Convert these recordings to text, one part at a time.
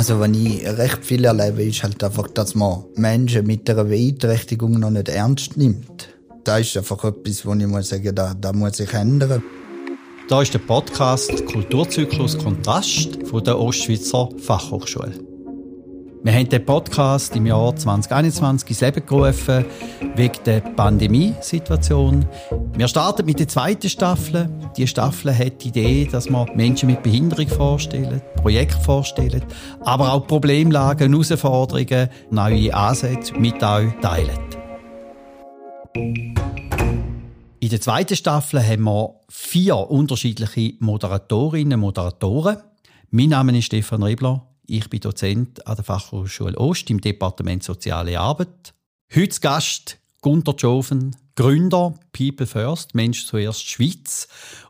Also, wenn ich recht viel erlebe, ist halt einfach, dass man Menschen mit einer Beeinträchtigung noch nicht ernst nimmt. Da ist einfach etwas, wo ich muss sagen, da, da muss sich ändern. Da ist der Podcast Kulturzyklus Kontrast von der Ostschweizer Fachhochschule. Wir haben den Podcast im Jahr 2021 ins Leben gerufen, wegen der Pandemiesituation. Wir starten mit der zweiten Staffel. Die Staffel hat die Idee, dass wir Menschen mit Behinderung vorstellen, Projekte vorstellen, aber auch Problemlagen, Herausforderungen, neue Ansätze mit euch teilen. In der zweiten Staffel haben wir vier unterschiedliche Moderatorinnen und Moderatoren. Mein Name ist Stefan Rebler. Ich bin Dozent an der Fachhochschule Ost im Departement Soziale Arbeit. Heute Gast Gunter Joven, Gründer People First, Mensch zuerst Schweiz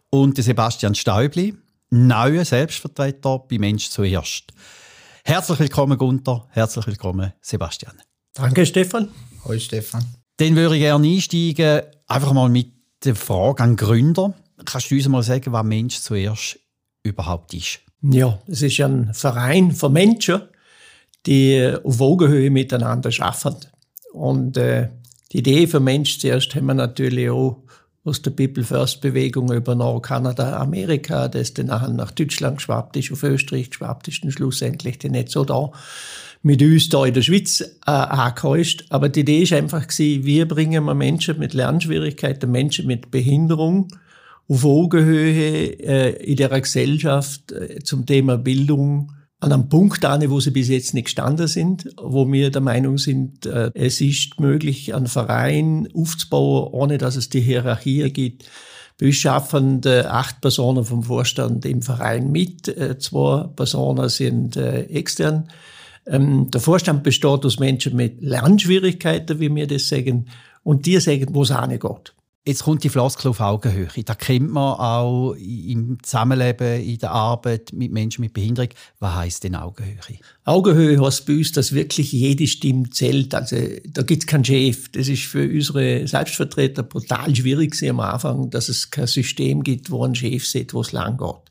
und Sebastian Stäubli, neuer Selbstvertreter bei Mensch zuerst. Herzlich willkommen Gunter, herzlich willkommen Sebastian. Danke Stefan. Hoi Stefan. Dann würde ich gerne einsteigen, einfach mal mit der Frage an Gründer. Kannst du uns mal sagen, was Mensch zuerst überhaupt ist? Ja, es ist ein Verein von Menschen, die auf Augenhöhe miteinander schaffen. Und äh, die Idee für Mensch zuerst haben wir natürlich auch aus der People First Bewegung über nach Kanada, Amerika, das dann nachher nach Deutschland geschwappt ist, auf Österreich geschwappt ist und schlussendlich dann nicht so da mit uns da in der Schweiz äh, ist. Aber die Idee ist einfach gewesen, wie bringen wir Menschen mit Lernschwierigkeiten, Menschen mit Behinderung auf Augenhöhe äh, in der Gesellschaft äh, zum Thema Bildung an einem Punkt an, wo sie bis jetzt nicht gestanden sind, wo wir der Meinung sind, äh, es ist möglich, einen Verein aufzubauen, ohne dass es die Hierarchie gibt. Uns schaffen äh, acht Personen vom Vorstand im Verein mit, äh, zwei Personen sind äh, extern. Ähm, der Vorstand besteht aus Menschen mit Lernschwierigkeiten, wie wir das sagen, und die sagen, wo es geht. Jetzt kommt die Floskel auf Augenhöhe. Da kennt man auch im Zusammenleben, in der Arbeit mit Menschen mit Behinderung. Was heisst denn Augenhöhe? Augenhöhe heißt bei uns, dass wirklich jede Stimme zählt. Also da gibt es keinen Chef. Das ist für unsere Selbstvertreter brutal schwierig am Anfang, dass es kein System gibt, wo ein Chef sieht, wo es lang geht.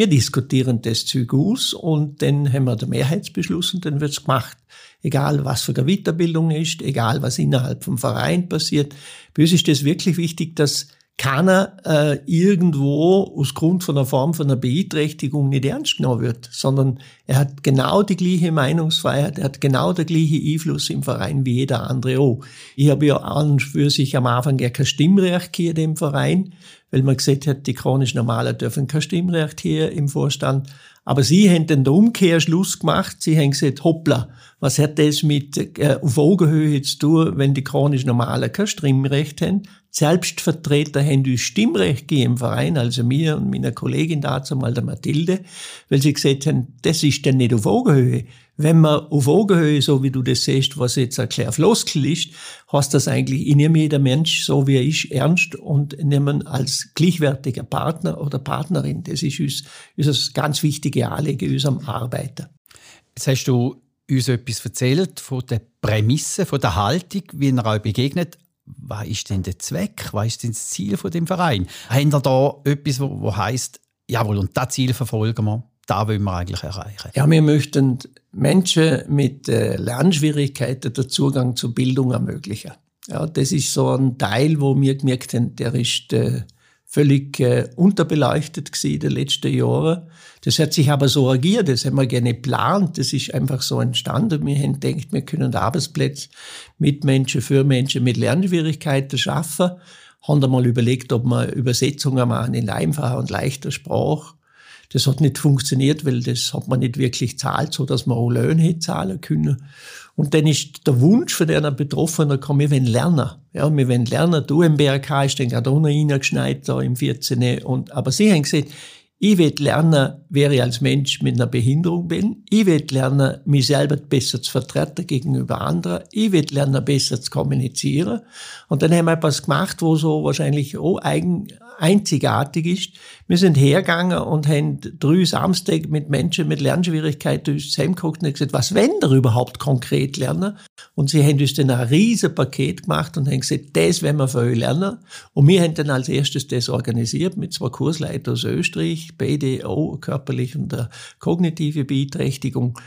Wir diskutieren das Zeug und dann haben wir den Mehrheitsbeschluss und dann wird's gemacht. Egal, was für eine Weiterbildung ist, egal, was innerhalb vom Verein passiert. Bei uns ist das wirklich wichtig, dass keiner äh, irgendwo aus Grund von einer Form von einer Beeinträchtigung nicht ernst genommen wird, sondern er hat genau die gleiche Meinungsfreiheit, er hat genau der gleiche Einfluss im Verein wie jeder andere auch. Ich habe ja an und für sich am Anfang ja kein Stimmrecht hier im Verein, weil man gesagt hat, die chronisch Normalen dürfen kein Stimmrecht hier im Vorstand. Aber sie haben den Umkehrschluss gemacht. Sie haben gesagt, hoppla, was hat das mit äh, auf Augenhöhe zu tun, wenn die chronisch Normalen kein Stimmrecht haben? Selbstvertreter haben uns Stimmrecht gegeben im Verein, also mir und meiner Kollegin dazu mal der Mathilde, weil sie gesagt haben, das ist dann nicht auf Augenhöhe. Wenn man auf Augenhöhe, so wie du das siehst, was jetzt kleiner Floskel ist, heißt das eigentlich, ich nehme jeder Mensch, so wie er ist, ernst und nehmen als gleichwertiger Partner oder Partnerin. Das ist uns, unser ganz wichtige Anliegen unserem Arbeiter. Jetzt hast du uns etwas erzählt von der Prämisse, von der Haltung, wie er euch begegnet was ist denn der Zweck, was ist denn das Ziel von dem Verein? Ihr da etwas, wo, wo heißt, jawohl, und das Ziel verfolgen wir, da wollen wir eigentlich erreichen? Ja, wir möchten Menschen mit äh, Lernschwierigkeiten den Zugang zur Bildung ermöglichen. Ja, das ist so ein Teil, wo wir gemerkt haben, der ist äh, völlig äh, unterbeleuchtet gewesen in den letzten Jahren. Das hat sich aber so agiert, das haben wir gerne geplant, das ist einfach so entstanden. Wir haben gedacht, wir können Arbeitsplätze mit Menschen, für Menschen mit Lernschwierigkeiten schaffen. Haben einmal überlegt, ob wir Übersetzungen machen in einfacher und leichter Sprache. Das hat nicht funktioniert, weil das hat man nicht wirklich zahlt, so dass man auch Löhne zahlen können. Und dann ist der Wunsch von einer Betroffenen gekommen, wir wollen lernen. Ja, wir wollen lernen. Du im BRK ist dann gerade reingeschneit, da im 14. Und, aber sie haben gesagt, ich will lernen, wer ich als Mensch mit einer Behinderung bin. Ich will lernen, mich selber besser zu vertreten gegenüber anderen. Ich will lernen, besser zu kommunizieren. Und dann haben wir etwas gemacht, wo so wahrscheinlich auch eigen, einzigartig ist. Wir sind hergegangen und haben drei Samstag mit Menschen mit Lernschwierigkeiten zusammengeguckt und gesagt, was wollen wir überhaupt konkret lernen? Und sie haben uns dann ein riesen Paket gemacht und haben gesagt, das werden wir für euch lernen. Und wir haben dann als erstes das organisiert mit zwei Kursleitern aus Österreich, auch körperlich und kognitive Beeinträchtigung.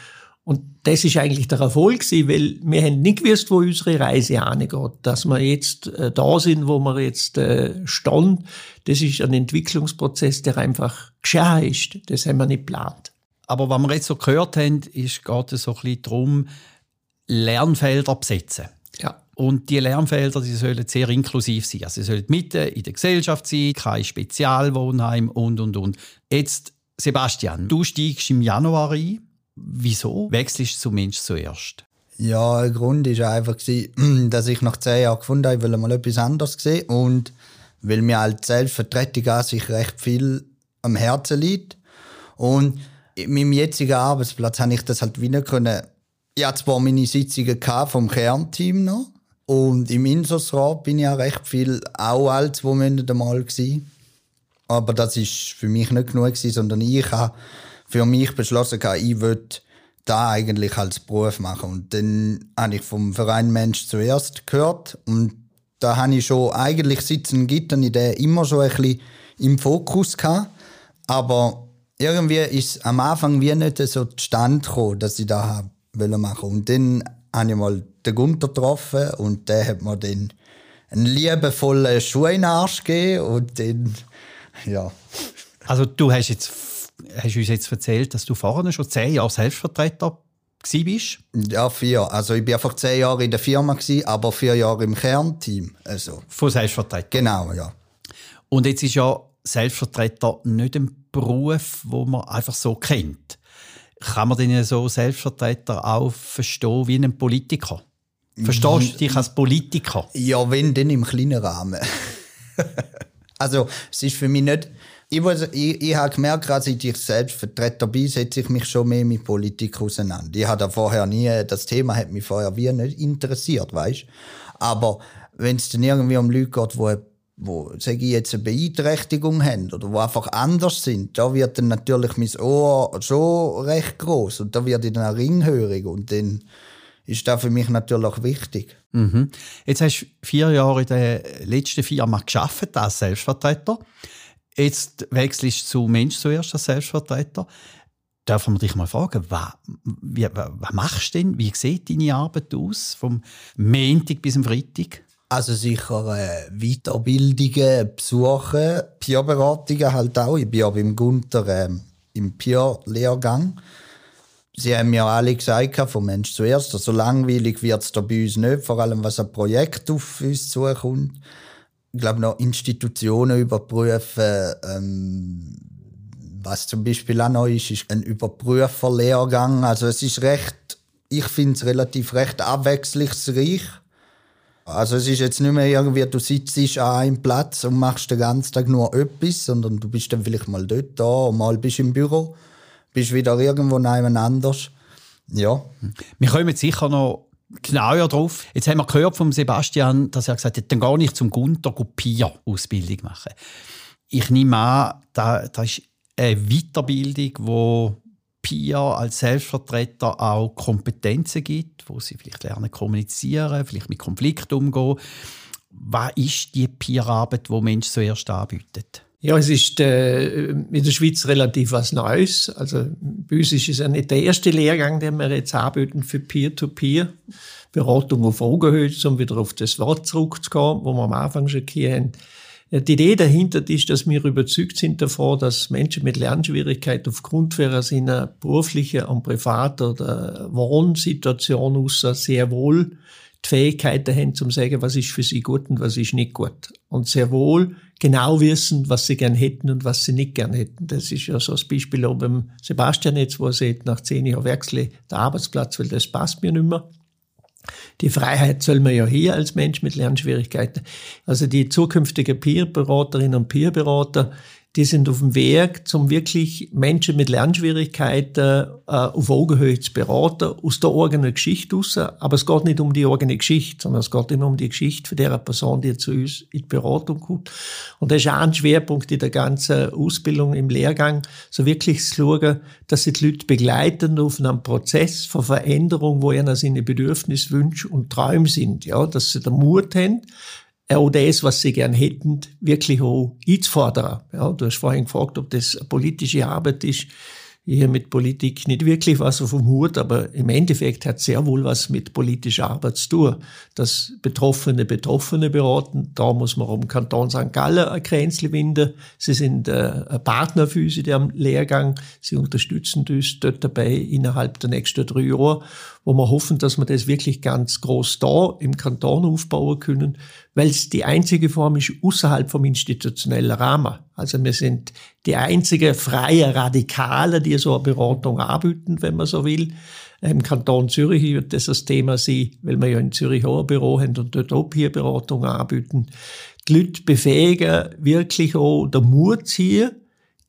Und das ist eigentlich der Erfolg gewesen, weil wir haben nicht gewusst, wo unsere Reise angeht. Dass wir jetzt äh, da sind, wo wir jetzt äh, stehen, das ist ein Entwicklungsprozess, der einfach geschehen ist. Das haben wir nicht geplant. Aber was wir jetzt so gehört haben, ist, geht es so ein bisschen darum, Lernfelder besetzen. Ja. Und die Lernfelder die sollen sehr inklusiv sein. Also sie sollen mitten in der Gesellschaft sein, kein Spezialwohnheim und, und, und. Jetzt, Sebastian, du steigst im Januar ein Wieso wechselst du zum Mensch zuerst? Ja, der Grund war einfach, dass ich nach zehn Jahren gefunden habe, ich will mal etwas anderes sehen und weil mir als Selbstvertretung an sich recht viel am Herzen liegt. Und in meinem jetzigen Arbeitsplatz habe ich das halt wieder können. Ich hatte zwar meine Sitzungen vom Kernteam noch und im Insos-Rat bin ich auch recht viel auch als zwei Monate mal gewesen. Aber das ist für mich nicht genug sondern ich habe für mich beschlossen, ich würde da eigentlich als Beruf machen. Und dann habe ich vom Verein Mensch zuerst gehört und da habe ich schon eigentlich sitzen Gittern Idee immer schon ein bisschen im Fokus gehabt. Aber irgendwie ist am Anfang wie nicht so zustande gekommen, dass ich da machen wollte. Und dann habe ich mal den Gunter getroffen und der hat mir dann einen liebevollen Schuh in den Arsch gegeben und dann, ja. Also du hast jetzt hast du uns jetzt erzählt, dass du vorher schon zehn Jahre Selbstvertreter bist? Ja, vier. Also ich war einfach zehn Jahre in der Firma, aber vier Jahre im Kernteam. Also. Von Selbstvertreter? Genau, ja. Und jetzt ist ja Selbstvertreter nicht ein Beruf, wo man einfach so kennt. Kann man denn so Selbstvertreter auch verstehen wie einen Politiker? Verstehst du dich als Politiker? Ja, wenn, dann im kleinen Rahmen. also, es ist für mich nicht ich, muss, ich, ich habe gemerkt, als ich dich selbst Vertreter bin, setze ich mich schon mehr mit Politik auseinander. Ich hatte vorher nie, das Thema hat mich vorher wie nicht interessiert, weißt Aber wenn es dann irgendwie um Leute geht, wo, wo ich jetzt, eine Beeinträchtigung haben oder wo einfach anders sind, da wird dann natürlich mein Ohr schon recht groß und da wird ich dann auch ringhörig und dann ist das für mich natürlich wichtig. Mhm. Jetzt hast du vier Jahre in der letzten Firma geschafft als Selbstvertreter. Jetzt wechselst du zu Mensch zuerst als Selbstvertreter. Darf man dich mal fragen, was, wie, was machst du denn? Wie sieht deine Arbeit aus, vom Montag bis zum Freitag? Also sicher äh, Weiterbildungen, Besuchen, Peerberatungen halt auch. Ich bin ja beim Gunther äh, im Peer-Lehrgang. Sie haben mir alle gesagt, vom Mensch zuerst, so langweilig wird es bei uns nicht, vor allem was ein Projekt auf uns zukommt glaube, noch Institutionen überprüfen. Ähm, was zum Beispiel auch noch ist, ist ein Überprüferlehrgang. Also es ist recht, ich finde es relativ recht abwechslungsreich. Also es ist jetzt nicht mehr irgendwie, du sitzt an einem Platz und machst den ganzen Tag nur etwas, sondern du bist dann vielleicht mal dort da und mal bist im Büro, bist wieder irgendwo anders. Ja. Wir kommen sicher noch genauer drauf. Jetzt haben wir gehört von Sebastian, dass er gesagt hat, dann gar nicht zum Gunter Pier-Ausbildung machen. Ich nehme an, da, da ist eine Weiterbildung, wo Pier als Selbstvertreter auch Kompetenzen gibt, wo sie vielleicht lernen kommunizieren, vielleicht mit Konflikten umgehen. Was ist die Peer-Arbeit, die Mensch zuerst anbietet? Ja, es ist äh, in der Schweiz relativ was Neues. Also uns ist ja nicht der erste Lehrgang, den wir jetzt anbieten für Peer-to-Peer. -Peer. Beratung auf Augenhöhe, um wieder auf das Wort zurückzukommen, wo wir am Anfang schon hier haben. Die Idee dahinter ist, dass wir überzeugt sind davon, dass Menschen mit Lernschwierigkeiten aufgrund ihrer beruflichen und privaten oder Wohnsituation aus sehr wohl die Fähigkeiten haben, zum sagen, was ist für sie gut und was ist nicht gut. Und sehr wohl genau wissen, was sie gern hätten und was sie nicht gern hätten. Das ist ja so das Beispiel auch beim Sebastian jetzt, wo er sagt, nach zehn Jahren wechsle der Arbeitsplatz, weil das passt mir nicht mehr. Die Freiheit soll man ja hier als Mensch mit Lernschwierigkeiten. Also die zukünftige Peer-Beraterinnen und Peer-Berater, die sind auf dem Weg, zum wirklich Menschen mit Lernschwierigkeiten äh, auf Augenhöhe zu beraten, aus der eigenen Geschichte raus. Aber es geht nicht um die eigene Geschichte, sondern es geht immer um die Geschichte von der Person, die zu uns in die Beratung kommt. Und das ist auch ein Schwerpunkt in der ganzen Ausbildung im Lehrgang, so wirklich zu schauen, dass sie die Leute begleiten auf einem Prozess von Veränderung, wo ihnen seine Bedürfnisse, Wünsche und Träume sind. Ja, dass sie den Mut haben, auch das, was sie gern hätten, wirklich auch einzufordern. Ja, du hast vorhin gefragt, ob das politische Arbeit ist. hier mit Politik nicht wirklich was auf dem Hut, aber im Endeffekt hat sehr wohl was mit politischer Arbeit zu tun. Dass Betroffene Betroffene beraten, da muss man um Kanton St. Gallen ein Kränzchen winden. Sie sind äh, Partner für uns in dem Lehrgang. Sie unterstützen uns dort dabei innerhalb der nächsten drei Jahre, wo wir hoffen, dass wir das wirklich ganz groß da im Kanton aufbauen können, weil es die einzige Form ist außerhalb vom institutionellen Rahmen. Also wir sind die einzige freie Radikale, die so eine Beratung anbieten, wenn man so will. Im Kanton Zürich wird das das Thema sein, weil wir ja in Zürich auch ein Büro haben und dort auch hier Beratung anbieten. Die Leute befähigen, wirklich auch der Mut hier,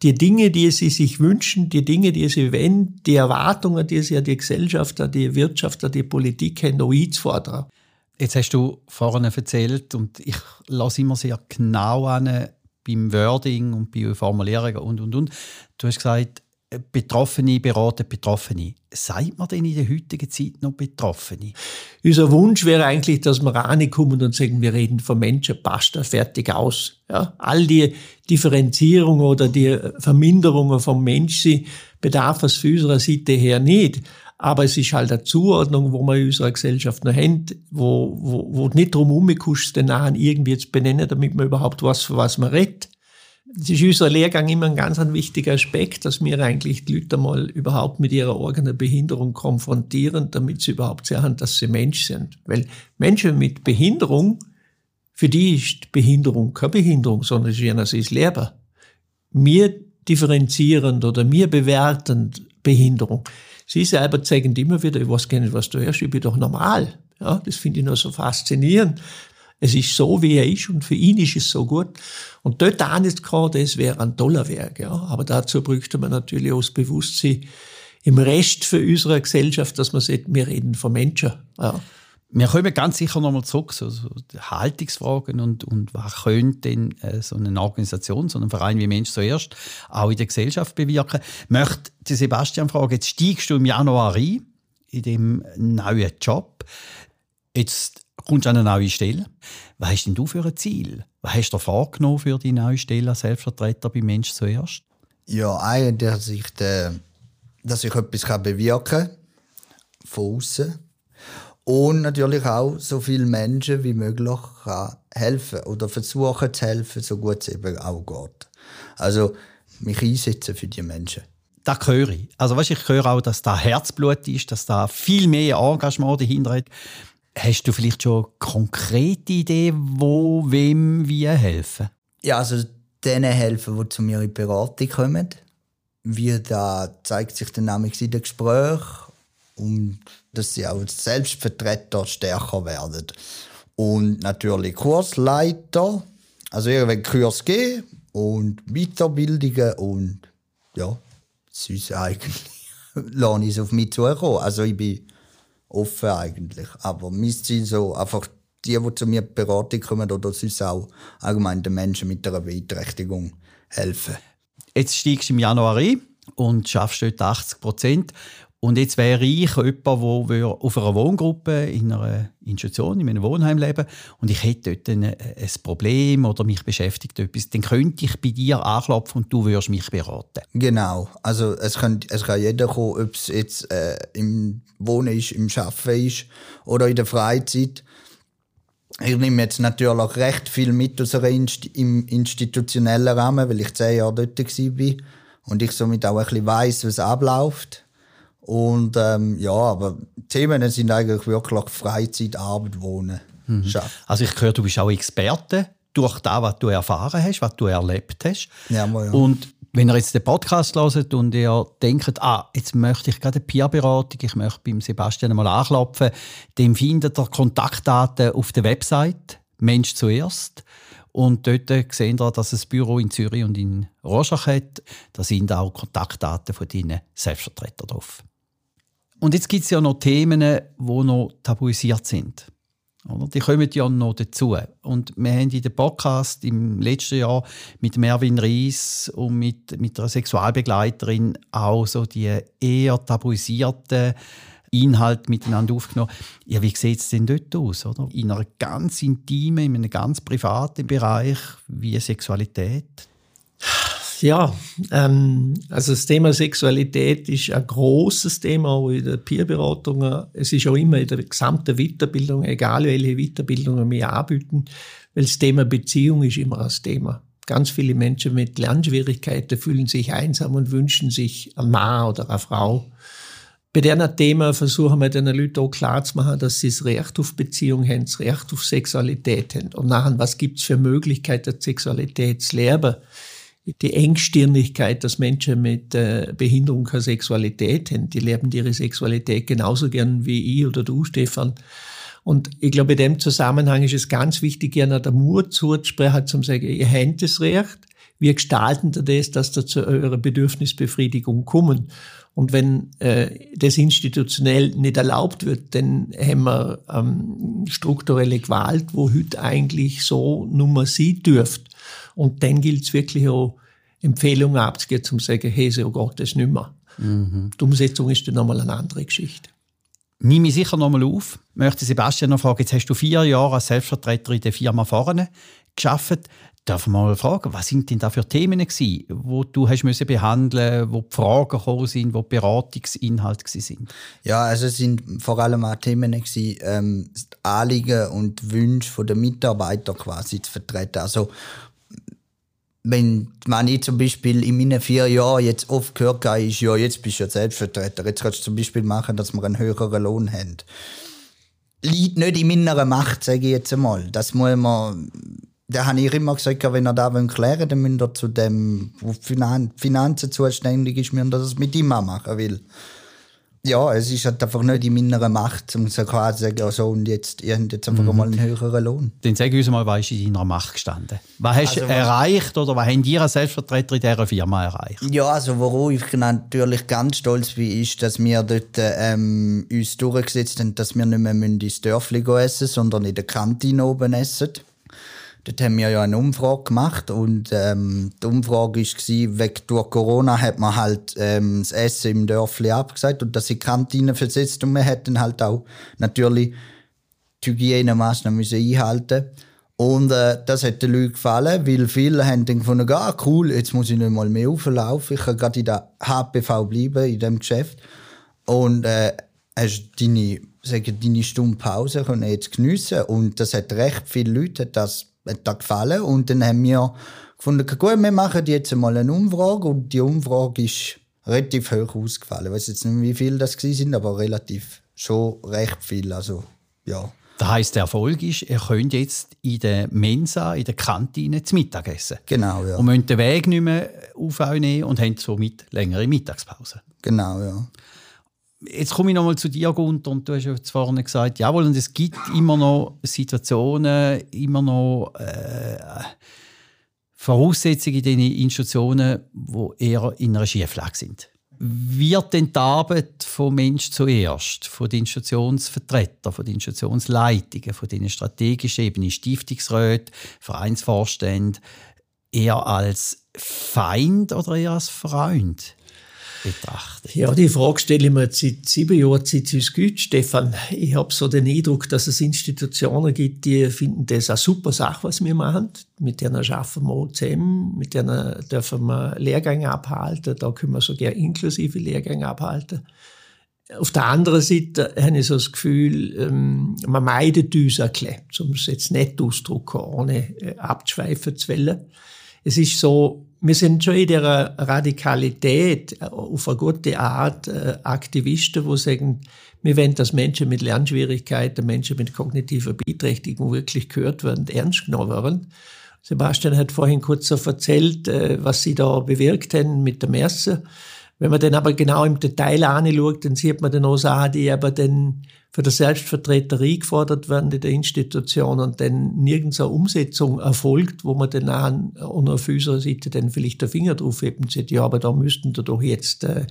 die Dinge, die sie sich wünschen, die Dinge, die sie wollen, die Erwartungen, die sie an die Gesellschaft, an die Wirtschaft, an die Politik haben, noch einzufordern. Jetzt hast du vorhin erzählt, und ich lasse immer sehr genau an beim Wording und bei Formulierungen und, und, und. Du hast gesagt, Betroffene beraten Betroffene. Sagt man denn in der heutigen Zeit noch Betroffene? Unser Wunsch wäre eigentlich, dass wir reinkommen und sagen, wir reden von Menschen, passt da fertig aus. Ja, all die Differenzierungen oder die Verminderungen vom Menschen bedarf es für unserer Seite her nicht. Aber es ist halt eine Zuordnung, wo wir in unserer Gesellschaft noch haben, wo, wo, wo nicht drum herumgekuscht, den Nahen irgendwie zu benennen, damit man überhaupt weiß, für was man redet. Das ist unser Lehrgang immer ein ganz ein wichtiger Aspekt, dass wir eigentlich die Leute mal überhaupt mit ihrer eigenen Behinderung konfrontieren, damit sie überhaupt sehen, dass sie Mensch sind. Weil Menschen mit Behinderung, für die ist Behinderung keine Behinderung, sondern sie ist lehrbar. Wir differenzierend oder mir bewertend Behinderung. Sie selber zeigen immer wieder, ich weiß gar nicht, was du hörst, ich bin doch normal. Ja, das finde ich nur so faszinierend. Es ist so, wie er ist und für ihn ist es so gut. Und dort auch nicht gerade, das wäre ein toller Werk. Ja. Aber dazu bräuchte man natürlich auch das Bewusstsein im Rest für unsere Gesellschaft, dass man sagt, wir reden von Menschen. Ja. Wir kommen ganz sicher nochmal zurück, so, so Haltungsfragen und, und was könnte denn äh, so eine Organisation, so ein Verein wie Mensch zuerst auch in der Gesellschaft bewirken. Möchte Sebastian fragen, jetzt steigst du im Januar ein in dem neuen Job. Jetzt kommst du an eine neue Stelle. Was hast denn du für ein Ziel? Was hast du vorgenommen für die neue Stelle als Selbstvertreter bei Mensch zuerst? Ja, eigentlich, dass ich, de, dass ich etwas bewirken kann, von außen und natürlich auch so viele Menschen wie möglich kann helfen oder versuchen zu helfen, so gut es eben auch geht. Also mich einsetzen für die Menschen. Das höre ich. Also weißt, ich höre auch, dass da Herzblut ist, dass da viel mehr Engagement dahinter ist. Hast du vielleicht schon konkrete Ideen, wo wem wie helfen? Ja, also denen helfen, die zu mir in die Beratung kommen. Wie da zeigt sich dann nämlich in den Gesprächen und dass sie auch als Selbstvertreter stärker werden. Und natürlich Kursleiter, also irgendwelche Kurs geben und Weiterbildungen und ja, sonst eigentlich lasse ich es auf mich zukommen. Also ich bin offen eigentlich. Aber mein Ziel so einfach die, die zu mir Beratung kommen oder sonst auch allgemein den Menschen mit einer Beeinträchtigung helfen. Jetzt steigst du im Januar ein und schaffst dort 80 Prozent. Und jetzt wäre ich jemand, der auf einer Wohngruppe in einer Institution, in einem Wohnheim leben und ich hätte dort ein, ein Problem oder mich beschäftigt etwas, dann könnte ich bei dir anklopfen und du würdest mich beraten. Genau. Also es kann, es kann jeder kommen, ob es jetzt äh, im Wohnen ist, im Arbeiten ist oder in der Freizeit. Ich nehme jetzt natürlich recht viel mit aus Inst im institutionellen Rahmen, weil ich zehn Jahre dort war und ich somit auch ein bisschen weiss, was abläuft. Und ähm, ja, aber Themen sind eigentlich wirklich Freizeit, Arbeit, Wohnen. Mhm. Also ich höre, du bist auch Experte durch das, was du erfahren hast, was du erlebt hast. Ja, mal, ja. Und wenn ihr jetzt den Podcast hört und ihr denkt, ah, jetzt möchte ich gerade eine Peer-Beratung, ich möchte beim Sebastian mal anklopfen, dann findet ihr Kontaktdaten auf der Website «Mensch zuerst». Und dort seht ihr, dass es ein Büro in Zürich und in Rorschach hat. Da sind auch Kontaktdaten von deinen Selbstvertretern drauf. Und jetzt gibt es ja noch Themen, die noch tabuisiert sind. Die kommen ja noch dazu. Und wir haben in dem Podcast im letzten Jahr mit Mervin Reis und mit, mit einer Sexualbegleiterin auch so die eher tabuisierten Inhalte miteinander aufgenommen. Ja, wie sieht es denn dort aus? Oder? In einer ganz intimen, in einem ganz privaten Bereich wie Sexualität? Ja, ähm, also das Thema Sexualität ist ein großes Thema auch in der Peerberatung. Es ist auch immer in der gesamten Weiterbildung, egal welche Weiterbildungen wir anbieten, weil das Thema Beziehung ist immer das Thema. Ganz viele Menschen mit Lernschwierigkeiten fühlen sich einsam und wünschen sich einen Mann oder eine Frau. Bei diesem Thema versuchen wir den Leuten auch klar zu machen, dass sie das Recht auf Beziehung haben, das Recht auf Sexualität haben. Und nachher, was gibt es für Möglichkeiten, Sexualität zu lernen? Die Engstirnigkeit, dass Menschen mit äh, Behinderung keine Sexualität haben. Die leben ihre Sexualität genauso gern wie ich oder du, Stefan. Und ich glaube, in dem Zusammenhang ist es ganz wichtig, gerne der Mut zuzusprechen, zum sagen, ihr habt das Recht, wir gestalten das, dass da zu eurer Bedürfnisbefriedigung kommen. Und wenn äh, das institutionell nicht erlaubt wird, dann haben wir ähm, strukturelle Gewalt, wo heute eigentlich so Nummer sie dürft. Und dann gilt es wirklich auch, Empfehlungen abzugeben, zum zu sagen, hey, so Gott, das nicht mehr. Mhm. Die Umsetzung ist dann nochmal eine andere Geschichte. Nehme ich sicher nochmal auf. Ich möchte Sebastian noch fragen, jetzt hast du vier Jahre als Selbstvertreter in der Firma vorne geschafft. Darf man mal fragen, was sind denn da für Themen gewesen, wo du hast müssen behandeln, wo die Fragen gekommen sind, wo die Beratungsinhalte sind? Ja, also es sind vor allem auch Themen gewesen, ähm, Anliegen und Wünsche der Mitarbeiter quasi zu vertreten. Also wenn, wenn ich zum Beispiel in meinen vier Jahren jetzt oft gehört habe, ist, ja, jetzt bist du ja Selbstvertreter, jetzt kannst du zum Beispiel machen, dass wir einen höheren Lohn haben. Liegt nicht in meiner Macht, sage ich jetzt einmal. Das muss man da habe ich immer gesagt, wenn er da klären will, dann müsst ihr zu dem, wo Finan Finanzen zuständig ist, müsst ihr das mit ihm machen will. Ja, es ist halt einfach nicht in meiner Macht, um so zu sagen, also, und jetzt, ihr habt jetzt einfach mhm. mal einen höheren Lohn. Dann sag uns mal, was ist in deiner Macht gestanden? Was hast du also, erreicht oder was habt ihr als Selbstvertreter in dieser Firma erreicht? Ja, also worauf ich natürlich ganz stolz bin, ist, dass wir dort ähm, uns durchgesetzt haben, dass wir nicht mehr ins Dörfli essen sondern in der Kantine oben essen. Dort haben wir ja eine Umfrage gemacht und ähm, die Umfrage war, wegen durch Corona hat man halt ähm, das Essen im Dörfli abgesagt und dass sie Kantine versetzt und wir hätten halt auch natürlich die Hygienemaßnahmen müssen einhalten. Und äh, das hat den Leuten gefallen, weil viele haben dann gefunden, ah cool, jetzt muss ich nicht mal mehr auflaufen, ich kann gerade in der HPV bleiben, in dem Geschäft. Und äh, hast deine, sagen, deine Stunde Pause können jetzt geniessen und das hat recht viele Leute das hat das gefallen. Und dann haben wir gefunden, gut, wir machen jetzt mal eine Umfrage. Und die Umfrage ist relativ hoch ausgefallen. Ich weiß jetzt nicht, wie viele das sind, aber relativ schon recht viel. Also, ja. Das heisst, der Erfolg ist, ihr könnt jetzt in der Mensa, in der Kantine zu Mittag essen. Genau, ja. Und müsst den Weg nicht mehr auf euch nehmen und habt somit längere Mittagspause. Genau, ja. Jetzt komme ich nochmal zu dir, Gunther, und du hast ja vorhin gesagt, jawohl, und es gibt immer noch Situationen, immer noch äh, Voraussetzungen in diesen Institutionen, die eher in einer Schieflage sind. Wird denn die Arbeit vom Mensch zuerst, von den Institutionsvertretern, von den Institutionsleitungen, von den strategischen Ebenen, Stiftungsräten, Vereinsvorständen, eher als Feind oder eher als Freund betrachtet? Ja, die Frage stelle ich mir seit sieben Jahren seit uns gut, Stefan. Ich habe so den Eindruck, dass es Institutionen gibt, die finden das eine super Sache, was wir machen. Mit denen schaffen wir zusammen, mit denen dürfen wir Lehrgänge abhalten, da können wir sogar inklusive Lehrgänge abhalten. Auf der anderen Seite habe ich so das Gefühl, ähm, man meidet uns ein bisschen, um es jetzt nicht auszudrücken, ohne äh, abzuschweifen zu wollen. Es ist so, wir sind schon in der Radikalität äh, auf eine gute Art äh, Aktivisten, wo sagen, wir wollen, dass Menschen mit Lernschwierigkeiten, Menschen mit kognitiver Beeinträchtigung wirklich gehört werden, ernst genommen werden. Sebastian hat vorhin kurz so erzählt, äh, was sie da bewirkt haben mit der Messe. Wenn man dann aber genau im Detail anschaut, dann sieht man dann auch Sachen, die aber dann für die Selbstvertreter eingefordert werden in der Institution und dann nirgends eine Umsetzung erfolgt, wo man dann auch auf unserer Seite dann vielleicht der Finger drauf hebt und sagt, ja, aber da müssten wir doch jetzt, äh,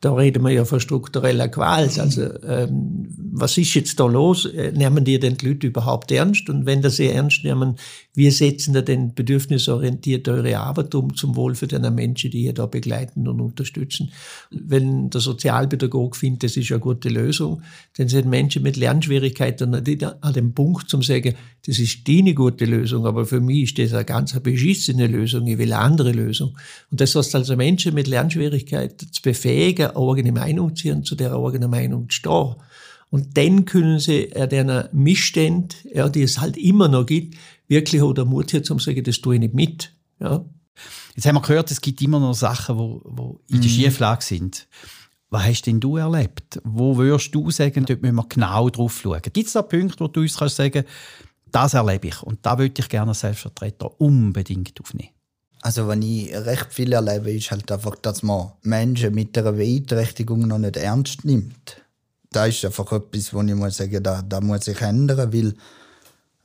da reden wir ja von struktureller Gewalt. Also ähm, was ist jetzt da los? Äh, nehmen die denn die Leute überhaupt ernst? Und wenn das sie ernst nehmen, wie setzen da denn bedürfnisorientiert eure Arbeit um zum Wohl für den Menschen, die ihr da begleiten und unterstützen? Wenn der Sozialpädagog findet, das ist eine gute Lösung, dann sind Menschen mit Lernschwierigkeiten an dem Punkt zum sagen, das ist die eine gute Lösung, aber für mich ist das eine ganz beschissene Lösung, ich will eine andere Lösung. Und das heißt also Menschen mit Lernschwierigkeiten zu befähigen, eine eigene Meinung zu ziehen, zu der eigenen Meinung zu stehen. Und dann können sie äh, den Missständen, ja, die es halt immer noch gibt, wirklich auch der Mut hier zum sagen, das tue ich nicht mit. Ja. Jetzt haben wir gehört, es gibt immer noch Sachen, wo, wo in der mhm. Schieflage sind. Was hast denn du erlebt? Wo würdest du sagen, dort müssen wir genau drauf schauen? Gibt es da Punkte, wo du uns kannst sagen das erlebe ich und da würde ich gerne als Selbstvertreter unbedingt aufnehmen? Also wenn ich recht viel erlebe, ist halt einfach, dass man Menschen mit einer Beeinträchtigung noch nicht ernst nimmt. Da ist einfach etwas, wo ich muss sagen, da, da muss sich ändern, weil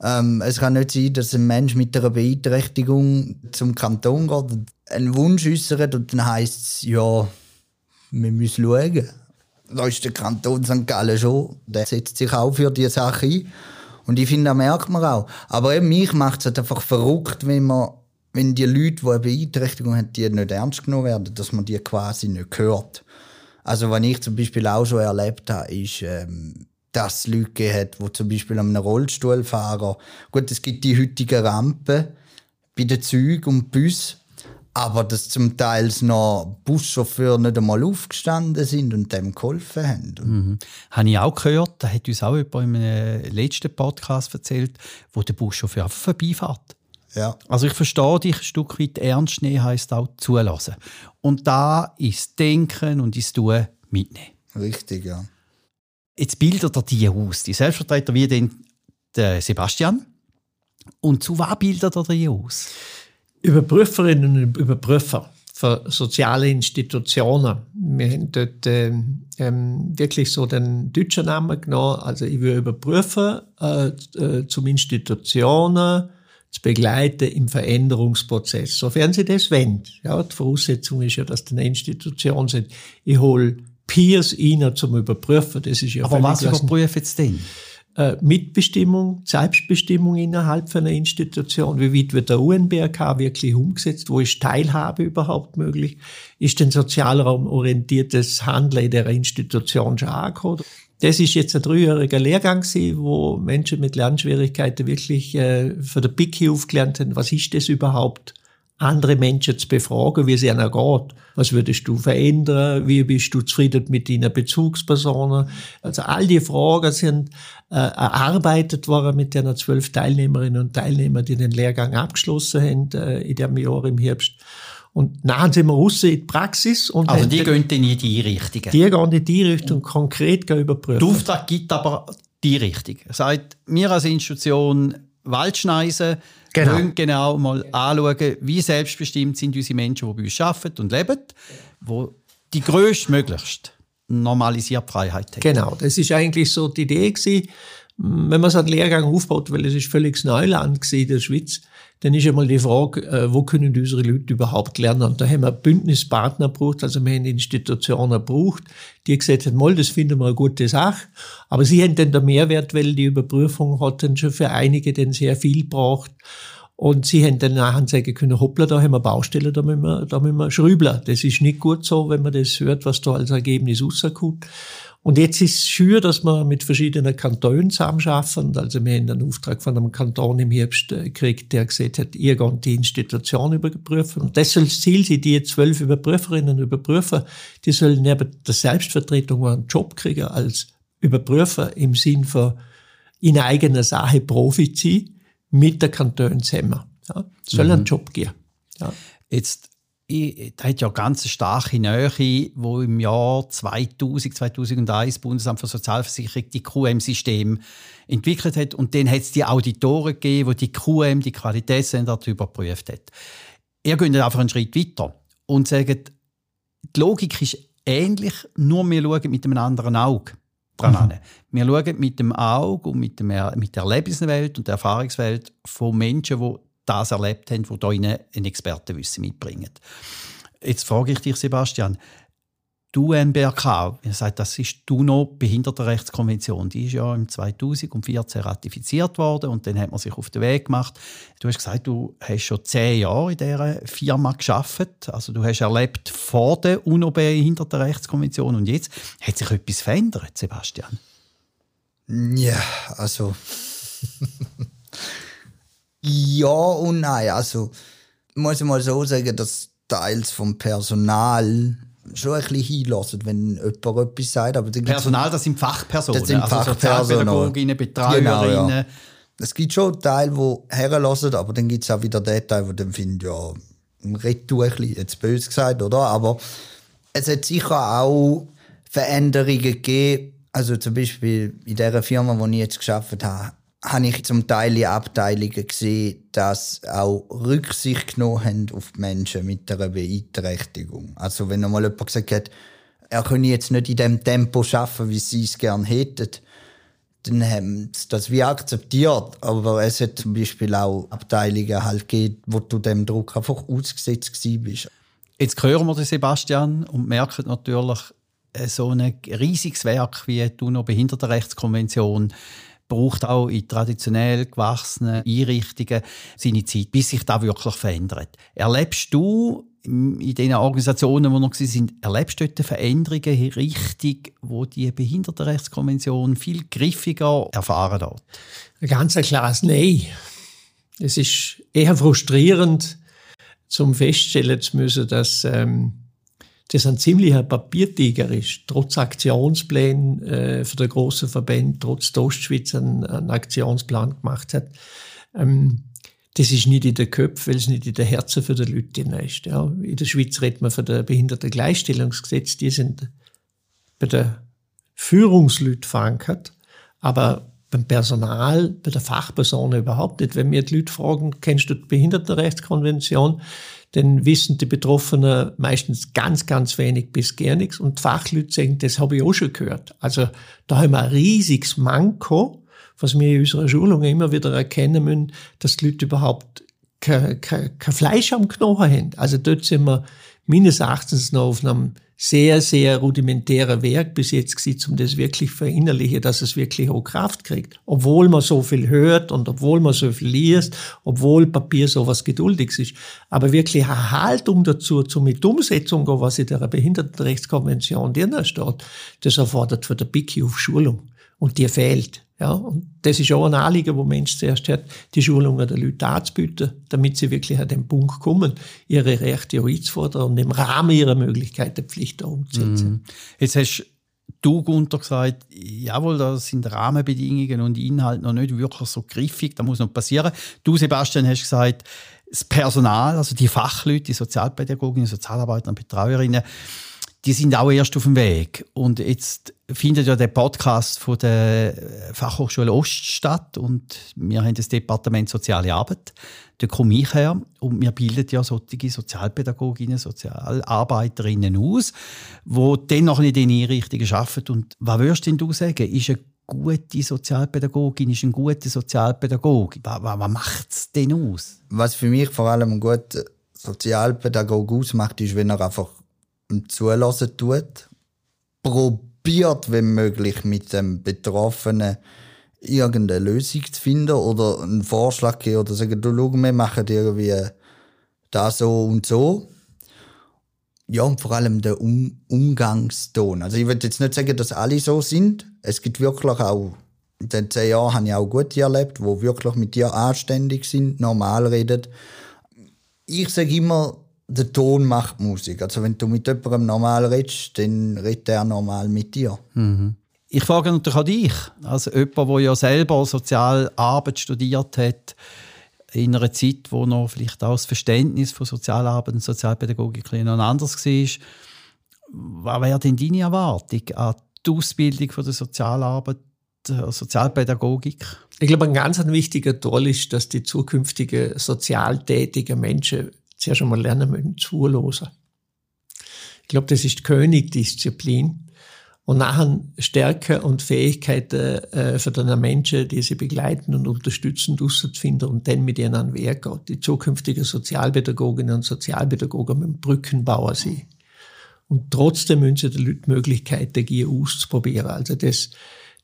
ähm, es kann nicht sein, dass ein Mensch mit einer Beeinträchtigung zum Kanton geht und einen Wunsch äußert und dann heisst es, ja, wir müssen schauen. Da ist der Kanton St. Gallen schon, der setzt sich auch für diese Sache ein. Und ich finde, das merkt man auch. Aber eben mich macht es halt einfach verrückt, wenn man wenn die Leute, die eine Beeinträchtigung haben, die nicht ernst genommen werden, dass man die quasi nicht hört. Also, was ich zum Beispiel auch schon erlebt habe, ist, ähm, dass es Leute gegeben hat, die zum Beispiel an einem Rollstuhlfahrer, gut, es gibt die heutigen Rampen bei den Zügen und Bussen, aber dass zum Teil noch Buschauffeure nicht einmal aufgestanden sind und dem geholfen haben. Mhm. Habe ich auch gehört, da hat uns auch jemand in einem letzten Podcast erzählt, wo der Buschauffeur einfach vorbeifährt. Ja. Also ich verstehe dich ein Stück weit ernst nehmen, heisst auch zulassen. Und da ist Denken und ist Tun mitnehmen. Richtig, ja. Jetzt bildet er die aus, die Selbstvertreter wie den der Sebastian. Und zu was bildet er die aus? Überprüferinnen und Überprüfer für soziale Institutionen. Wir haben dort ähm, ähm, wirklich so den deutschen Namen genommen. Also ich will überprüfen äh, äh, zum Institutionen zu begleiten im Veränderungsprozess, sofern sie das wollen. Ja, die Voraussetzung ist ja, dass die Institution sagt, ich hole Peers rein zum Überprüfen. Das ist ja Aber was überprüfen jetzt denn? Äh, Mitbestimmung, Selbstbestimmung innerhalb einer Institution? Wie weit wird der UNBRK wirklich umgesetzt? Wo ist Teilhabe überhaupt möglich? Ist denn sozialraumorientiertes Handeln in der Institution schon angekommen? Das ist jetzt ein dreijähriger Lehrgang, wo Menschen mit Lernschwierigkeiten wirklich äh, von der Picke aufgelernt haben, was ist das überhaupt? andere Menschen zu befragen, wie es ihnen geht. Was würdest du verändern? Wie bist du zufrieden mit deinen Bezugspersonen? Also all die Fragen sind äh, erarbeitet worden mit den zwölf Teilnehmerinnen und Teilnehmern, die den Lehrgang abgeschlossen haben äh, in dem Jahr im Herbst. Und nachher sind wir raus in die Praxis. Und also die gehen dann in die Richtung? Die gehen in die Richtung, konkret überprüfen. Der Auftrag gibt aber die Richtung. Sagt, wir als Institution Waldschneisen Genau. Wir genau mal anschauen, wie selbstbestimmt sind unsere Menschen, die bei uns arbeiten und leben, wo die größtmöglichst normalisierte Freiheit haben. Genau, das ist eigentlich so die Idee gewesen, wenn man so einen Lehrgang aufbaut, weil es ist völlig Neuland in der Schweiz, dann ist einmal die Frage, äh, wo können unsere Leute überhaupt lernen? Und da haben wir Bündnispartner gebraucht, also wir haben Institutionen gebraucht, die gesagt haben, mal, das finden wir eine gute Sache. Aber sie haben dann den Mehrwert, weil die Überprüfung hat dann schon für einige dann sehr viel braucht. Und sie haben dann nachher sagen können, hoppla, da haben wir Baustelle, da müssen wir, da müssen wir schrübeln. Das ist nicht gut so, wenn man das hört, was da als Ergebnis rauskommt. Und jetzt ist es schön, dass wir mit verschiedenen Kantonen zusammenarbeiten. Also wir haben einen Auftrag von einem Kanton im Herbst äh, gekriegt, der gesagt hat, ihr geht die Institution überprüfen. Und das soll das Ziel sein, die zwölf Überprüferinnen und Überprüfer, die sollen neben der Selbstvertretung einen Job kriegen als Überprüfer im Sinn von in eigener Sache Profi sein, mit der Kanton zusammen. Ja, soll mhm. einen Job geben. Ja. Jetzt da hat ja ganz starke Nähe, wo im Jahr 2000, 2001 das Bundesamt für Sozialversicherung die QM-System entwickelt hat. Und dann hat es die Auditoren gegeben, die die QM, die Qualitätsstandard überprüft hat. Ihr geht einfach einen Schritt weiter und sagt, die Logik ist ähnlich, nur wir schauen mit einem anderen Auge dran mhm. Wir schauen mit dem Auge und mit, dem, mit der Erlebniswelt und der Erfahrungswelt von Menschen, die das erlebt haben, die hier ein Expertenwissen mitbringen. Jetzt frage ich dich, Sebastian, die UNBRK, ihr sagt, das ist die UNO-Behindertenrechtskonvention, die ist ja im 2014 ratifiziert worden und dann hat man sich auf den Weg gemacht. Du hast gesagt, du hast schon zehn Jahre in dieser Firma geschafft, also du hast erlebt vor der UNO-Behindertenrechtskonvention und jetzt hat sich etwas verändert, Sebastian? Ja, also ja und nein, also muss ich mal so sagen, dass Teils vom Personal schon ein bisschen hinlassen, wenn jemand etwas sagt. Aber Personal, das sind Fachpersonen, das sind also Fachpersonen. Betreuerinnen. Genau, ja. Es gibt schon Teile, die herlassen, aber dann gibt es auch wieder den Teil, wo dann finde ja, retour ein bisschen, jetzt böse gesagt, oder? Aber es hat sicher auch Veränderungen gegeben. Also zum Beispiel in der Firma, wo ich jetzt geschafft habe, habe ich zum Teil in Abteilungen gesehen, dass auch Rücksicht genommen haben auf Menschen mit einer Beeinträchtigung. Also wenn einmal jemand gesagt hat, er könne jetzt nicht in dem Tempo schaffen, wie sie es gerne hätten, dann haben sie das wie akzeptiert. Aber es hat zum Beispiel auch Abteilungen halt gegeben, wo du dem Druck einfach ausgesetzt bist. Jetzt hören wir den Sebastian und merken natürlich, äh, so ein riesiges Werk wie die UNO-Behindertenrechtskonvention braucht auch in traditionell gewachsenen Einrichtungen seine Zeit, bis sich das wirklich verändert. Erlebst du in den Organisationen, wo noch sind, erlebst du dort Veränderungen in Richtung, wo die Behindertenrechtskonvention viel griffiger erfahren hat? Ein ganz klares Nein. Es ist eher frustrierend, zum feststellen zu müssen, dass ähm, das ein ziemlicher Papiertiger ist, trotz Aktionsplänen äh, für den grossen Verband, trotz der Ostschweiz einen, einen Aktionsplan gemacht hat. Ähm, das ist nicht in den Köpfen, weil es nicht in den Herzen der Leute ist. Ja. In der Schweiz redet man von der Behindertengleichstellungsgesetz, die sind bei den Führungsleuten verankert, aber beim Personal, bei der Fachperson überhaupt nicht. Wenn wir die Leute fragen, kennst du die Behindertenrechtskonvention? dann wissen die Betroffenen meistens ganz, ganz wenig bis gar nichts. Und die Fachleute sagen, das habe ich auch schon gehört. Also da haben wir ein riesiges Manko, was wir in unserer Schulung immer wieder erkennen müssen, dass die Leute überhaupt kein, kein, kein Fleisch am Knochen haben. Also dort sind wir meines Erachtens noch auf einem sehr, sehr rudimentärer Werk bis jetzt gewesen, um das wirklich verinnerlichen, dass es wirklich auch Kraft kriegt. Obwohl man so viel hört und obwohl man so viel liest, obwohl Papier so was Geduldiges ist. Aber wirklich eine Haltung dazu, zur mit Umsetzung, was in der Behindertenrechtskonvention drin steht, das erfordert für der Biki auf Schulung. Und die fehlt. Ja, und das ist auch ein Anliegen, wo Mensch zuerst hat, die Schulungen der Leute anzubieten, damit sie wirklich an den Punkt kommen, ihre Rechte einzufordern und im Rahmen ihrer Möglichkeiten Pflichten umzusetzen. Mhm. Jetzt hast du, Gunther, gesagt, jawohl, da sind Rahmenbedingungen und Inhalte noch nicht wirklich so griffig, da muss noch passieren. Du, Sebastian, hast gesagt, das Personal, also die Fachleute, die Sozialpädagoginnen, Sozialarbeiter und Betreuerinnen, die sind auch erst auf dem Weg. Und jetzt findet ja der Podcast von der Fachhochschule Ost statt und wir haben das Departement Soziale Arbeit. Da komme ich her und wir bilden ja solche Sozialpädagoginnen, Sozialarbeiterinnen aus, die dann noch in den Einrichtungen arbeiten. Und was würdest denn du sagen? Ist eine gute Sozialpädagogin, ist ein guter Sozialpädagog? Was, was, was macht es denn aus? Was für mich vor allem ein guter Sozialpädagog ausmacht, ist, wenn er einfach Zulassen tut, probiert, wenn möglich, mit dem Betroffenen irgendeine Lösung zu finden oder einen Vorschlag geben oder sagen, du, schau, wir machen irgendwie das so und so. Ja, und vor allem der um Umgangston. Also ich würde jetzt nicht sagen, dass alle so sind. Es gibt wirklich auch, in den zehn Jahren habe ich auch gute erlebt, die wirklich mit dir anständig sind, normal reden. Ich sage immer, der Ton macht Musik. Also wenn du mit jemandem normal redest, dann redet er normal mit dir. Mhm. Ich frage natürlich auch dich, also jemand, der ja selber Sozialarbeit studiert hat, in einer Zeit, wo noch vielleicht auch das Verständnis von Sozialarbeit und Sozialpädagogik noch anders war. Was wäre denn deine Erwartung an die Ausbildung von der Sozialarbeit, der Sozialpädagogik? Ich glaube, ein ganz wichtiger Teil ist, dass die zukünftigen sozial tätigen Menschen zuerst einmal lernen müssen, zuhören. Ich glaube, das ist die Königdisziplin. Und nachher Stärke und Fähigkeiten äh, für den Menschen, die sie begleiten und unterstützen, finden und dann mit ihnen an Werk geht. Die zukünftigen Sozialpädagoginnen und Sozialpädagogen mit Brückenbauer sie. Und trotzdem müssen sie den Möglichkeit geben, auszuprobieren. Also das,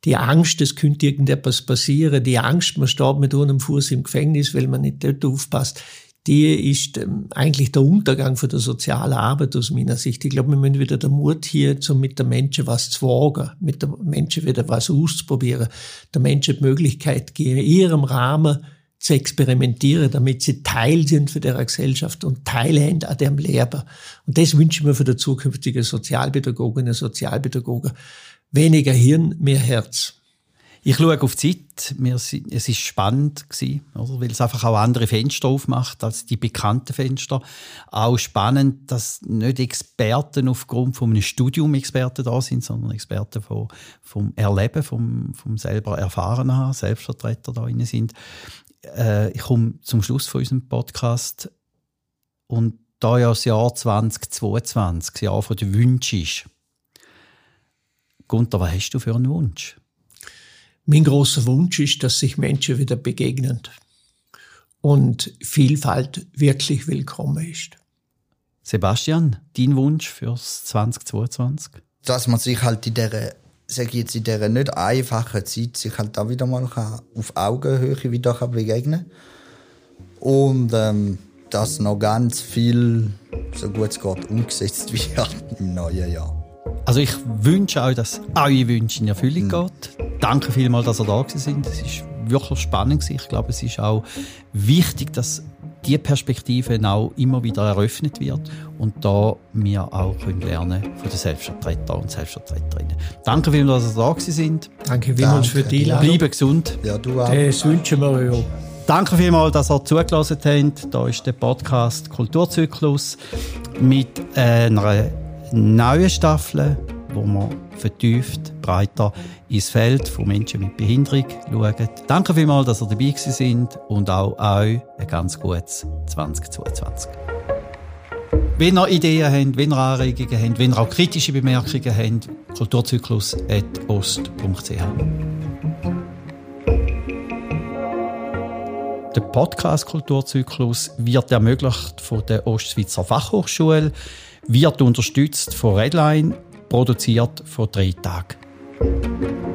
die Angst, es könnte irgendetwas passieren, die Angst, man steht mit einem Fuß im Gefängnis, weil man nicht dort aufpasst, die ist ähm, eigentlich der Untergang von der sozialen Arbeit aus meiner Sicht. Ich glaube, wir müssen wieder den Mut hier, um mit den Menschen was zu wagen, mit den Menschen wieder was auszuprobieren, der Menschen die Möglichkeit geben, in ihrem Rahmen zu experimentieren, damit sie Teil sind für der Gesellschaft und Teil an dem Leben. Und das wünsche ich mir für die zukünftigen Sozialpädagoginnen und Sozialpädagogen. Weniger Hirn, mehr Herz. Ich schaue auf die Zeit. es war spannend, oder? weil es einfach auch andere Fenster aufmacht als die bekannten Fenster. Auch spannend, dass nicht Experten aufgrund von einem Studium Experten da sind, sondern Experten vom, vom Erleben, vom, vom selber Erfahren haben, Selbstvertreter da drin sind. Äh, ich komme zum Schluss von unserem Podcast und da ja das Jahr 2022, das Jahr der Wünsche ist. Gunther, was hast du für einen Wunsch? Mein großer Wunsch ist, dass sich Menschen wieder begegnen und Vielfalt wirklich willkommen ist. Sebastian, dein Wunsch fürs 2022? Dass man sich halt in dieser, sag ich jetzt, in dieser nicht einfachen Zeit sich halt da wieder mal auf Augenhöhe wieder begegnen kann. Und ähm, dass noch ganz viel, so gut es geht, umgesetzt wird im neuen Jahr. Also ich wünsche euch, dass eure Wünsche in Erfüllung mhm. geht. Danke vielmals, dass ihr da sind. Es ist wirklich spannend. Ich glaube, es ist auch wichtig, dass die Perspektive auch immer wieder eröffnet wird und da wir auch können lernen von den Selbstvertretern und Selbstvertreterinnen. Danke vielmals, dass ihr da sind. Danke vielmals für die Einladung. Bleiben gesund. Ja, du auch. Das wünschen wir euch. Danke vielmals, dass ihr zugelassen habt. Da ist der Podcast Kulturzyklus mit einer neuen Staffel, wo wir vertieft, breiter ins Feld von Menschen mit Behinderung schauen. Danke vielmals, dass ihr dabei sind und auch euch ein ganz gutes 2022. Wenn ihr Ideen habt, wenn ihr Anregungen habt, wenn ihr auch kritische Bemerkungen habt, kulturzyklus.ost.ch. Der Podcast Kulturzyklus wird ermöglicht von der Ostschweizer Fachhochschule wird unterstützt von Redline, produziert von drei Tagen.